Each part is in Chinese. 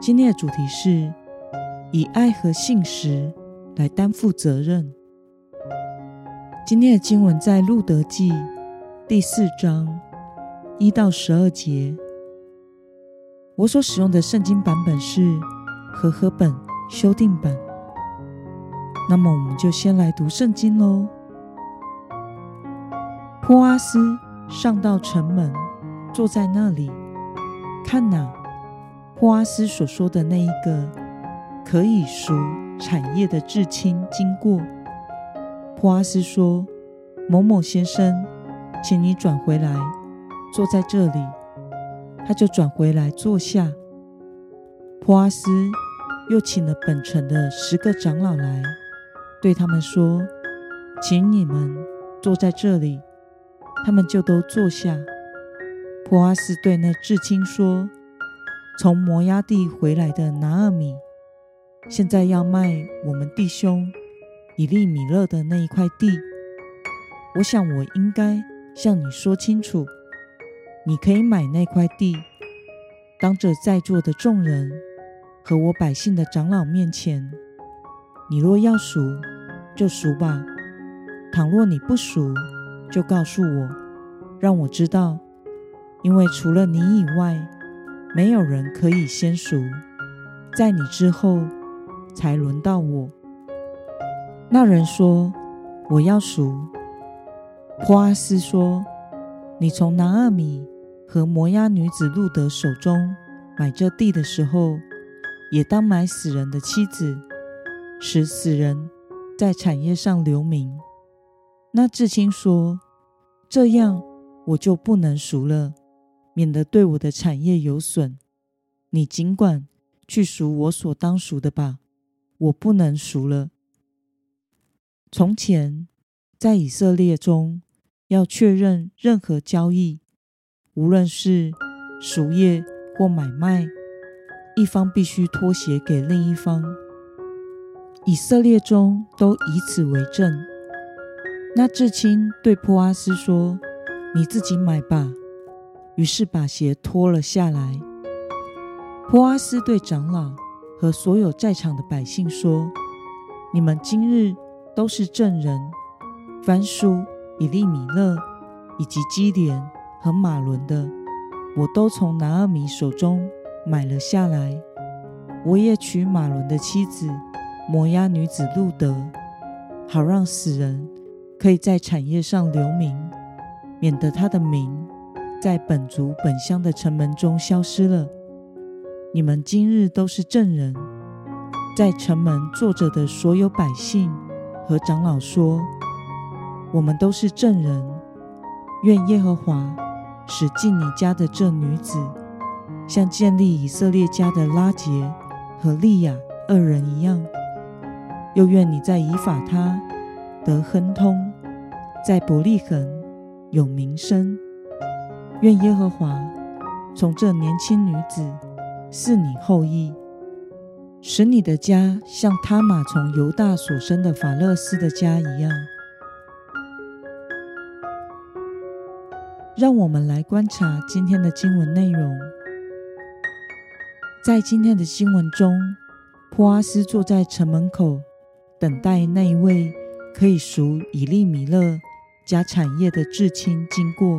今天的主题是以爱和信实来担负责任。今天的经文在路德记第四章一到十二节。我所使用的圣经版本是和合本修订版。那么，我们就先来读圣经喽。波阿斯上到城门，坐在那里，看哪。普阿斯所说的那一个可以赎产业的至亲经过，普阿斯说：“某某先生，请你转回来，坐在这里。”他就转回来坐下。普阿斯又请了本城的十个长老来，对他们说：“请你们坐在这里。”他们就都坐下。普阿斯对那至亲说。从摩崖地回来的拿尔米，现在要卖我们弟兄以利米勒的那一块地。我想我应该向你说清楚，你可以买那块地，当着在座的众人和我百姓的长老面前，你若要赎，就赎吧；倘若你不赎，就告诉我，让我知道，因为除了你以外。没有人可以先赎，在你之后才轮到我。那人说：“我要赎。”波阿斯说：“你从拿二米和摩押女子路德手中买这地的时候，也当买死人的妻子，使死人在产业上留名。”那至亲说：“这样我就不能赎了。”免得对我的产业有损，你尽管去赎我所当赎的吧，我不能赎了。从前在以色列中，要确认任何交易，无论是赎业或买卖，一方必须托鞋给另一方。以色列中都以此为证。那至亲对波阿斯说：“你自己买吧。”于是把鞋脱了下来。波阿斯对长老和所有在场的百姓说：“你们今日都是证人。凡属以利米勒以及基连和马伦的，我都从拿阿米手中买了下来。我也娶马伦的妻子摩押女子路德，好让死人可以在产业上留名，免得他的名。”在本族本乡的城门中消失了。你们今日都是证人，在城门坐着的所有百姓和长老说：“我们都是证人。愿耶和华使进你家的这女子，像建立以色列家的拉杰和利亚二人一样。又愿你在以法他得亨通，在伯利恒有名声。”愿耶和华从这年轻女子是你后裔，使你的家像他玛从犹大所生的法勒斯的家一样。让我们来观察今天的经文内容。在今天的经文中，波阿斯坐在城门口，等待那一位可以赎以利米勒家产业的至亲经过。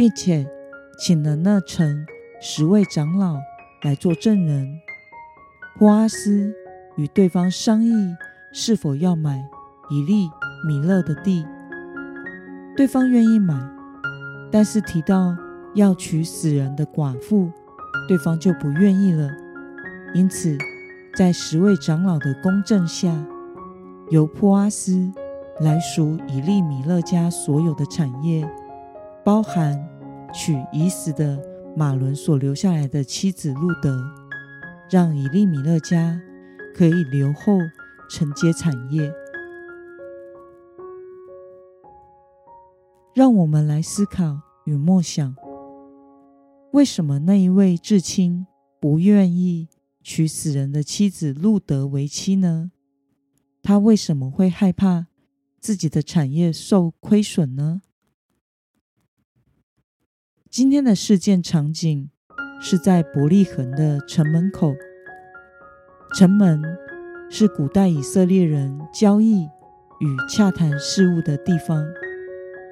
并且请了那城十位长老来做证人。波阿斯与对方商议是否要买以利米勒的地，对方愿意买，但是提到要娶死人的寡妇，对方就不愿意了。因此，在十位长老的公证下，由波阿斯来赎以利米勒家所有的产业，包含。娶已死的马伦所留下来的妻子路德。让以利米勒家可以留后承接产业。让我们来思考与默想：为什么那一位至亲不愿意娶死人的妻子路德为妻呢？他为什么会害怕自己的产业受亏损呢？今天的事件场景是在伯利恒的城门口。城门是古代以色列人交易与洽谈事务的地方，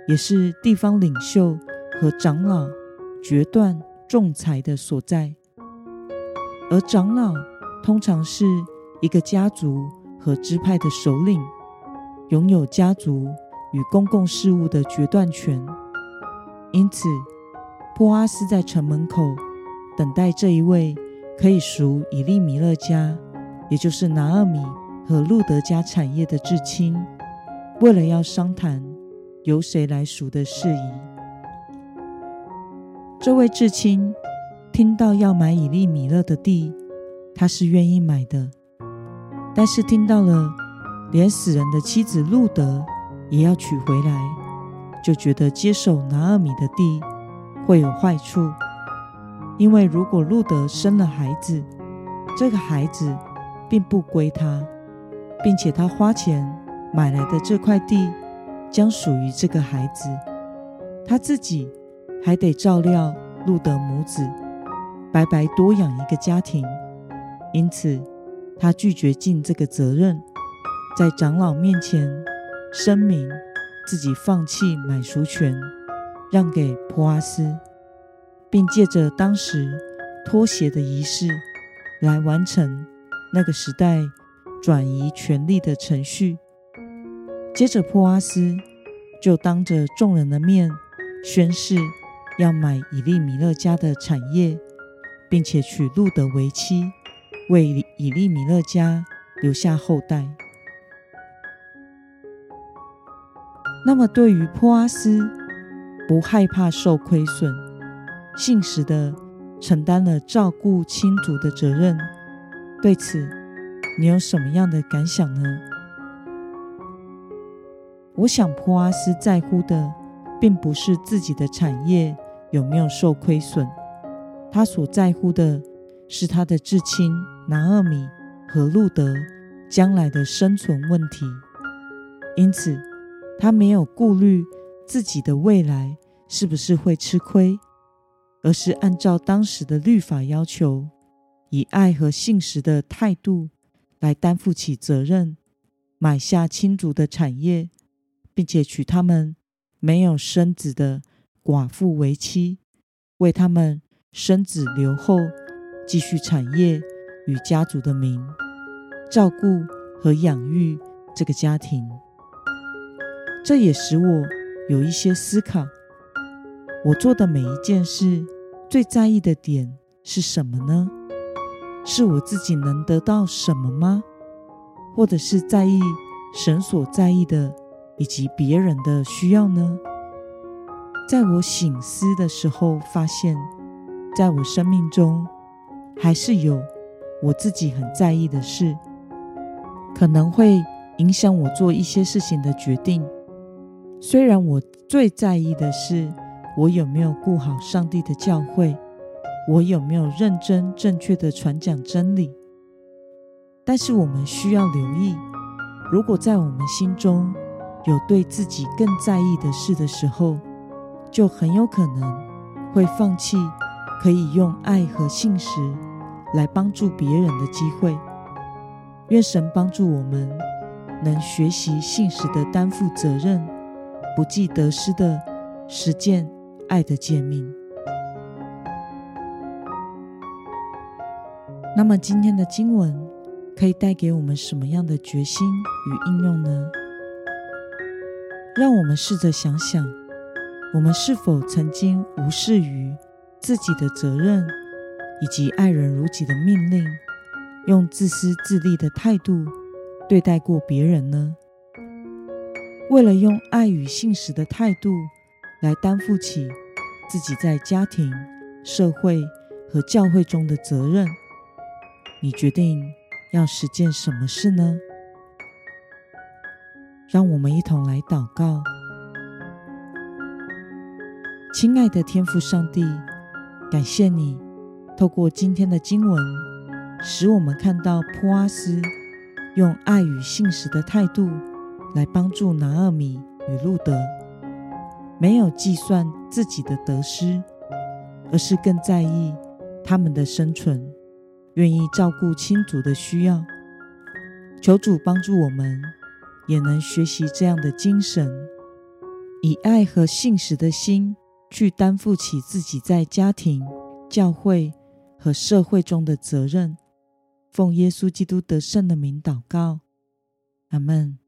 也是地方领袖和长老决断仲裁的所在。而长老通常是一个家族和支派的首领，拥有家族与公共事务的决断权，因此。波阿斯在城门口等待这一位可以赎以利米勒家，也就是拿厄米和路德家产业的至亲，为了要商谈由谁来赎的事宜。这位至亲听到要买以利米勒的地，他是愿意买的，但是听到了连死人的妻子路德也要娶回来，就觉得接手拿厄米的地。会有坏处，因为如果路德生了孩子，这个孩子并不归他，并且他花钱买来的这块地将属于这个孩子，他自己还得照料路德母子，白白多养一个家庭，因此他拒绝尽这个责任，在长老面前声明自己放弃买赎权。让给普阿斯，并借着当时脱鞋的仪式来完成那个时代转移权力的程序。接着，普阿斯就当着众人的面宣誓要买以利米勒家的产业，并且娶路德为妻，为以利米勒家留下后代。那么，对于普阿斯，不害怕受亏损，信实的承担了照顾亲族的责任。对此，你有什么样的感想呢？我想，普阿斯在乎的并不是自己的产业有没有受亏损，他所在乎的是他的至亲拿厄米和路德将来的生存问题。因此，他没有顾虑。自己的未来是不是会吃亏，而是按照当时的律法要求，以爱和信实的态度来担负起责任，买下亲族的产业，并且娶他们没有生子的寡妇为妻，为他们生子留后，继续产业与家族的名，照顾和养育这个家庭。这也使我。有一些思考，我做的每一件事最在意的点是什么呢？是我自己能得到什么吗？或者是在意神所在意的，以及别人的需要呢？在我醒思的时候，发现，在我生命中，还是有我自己很在意的事，可能会影响我做一些事情的决定。虽然我最在意的是我有没有顾好上帝的教会，我有没有认真正确的传讲真理，但是我们需要留意，如果在我们心中有对自己更在意的事的时候，就很有可能会放弃可以用爱和信实来帮助别人的机会。愿神帮助我们，能学习信实的担负责任。不计得失的实践爱的诫命。那么，今天的经文可以带给我们什么样的决心与应用呢？让我们试着想想，我们是否曾经无视于自己的责任以及爱人如己的命令，用自私自利的态度对待过别人呢？为了用爱与信实的态度来担负起自己在家庭、社会和教会中的责任，你决定要实践什么事呢？让我们一同来祷告。亲爱的天父上帝，感谢你透过今天的经文，使我们看到普阿斯用爱与信实的态度来帮助拿厄米与路德，没有计算自己的得失，而是更在意他们的生存，愿意照顾亲族的需要。求主帮助我们。也能学习这样的精神，以爱和信实的心去担负起自己在家庭、教会和社会中的责任。奉耶稣基督得胜的名祷告，阿门。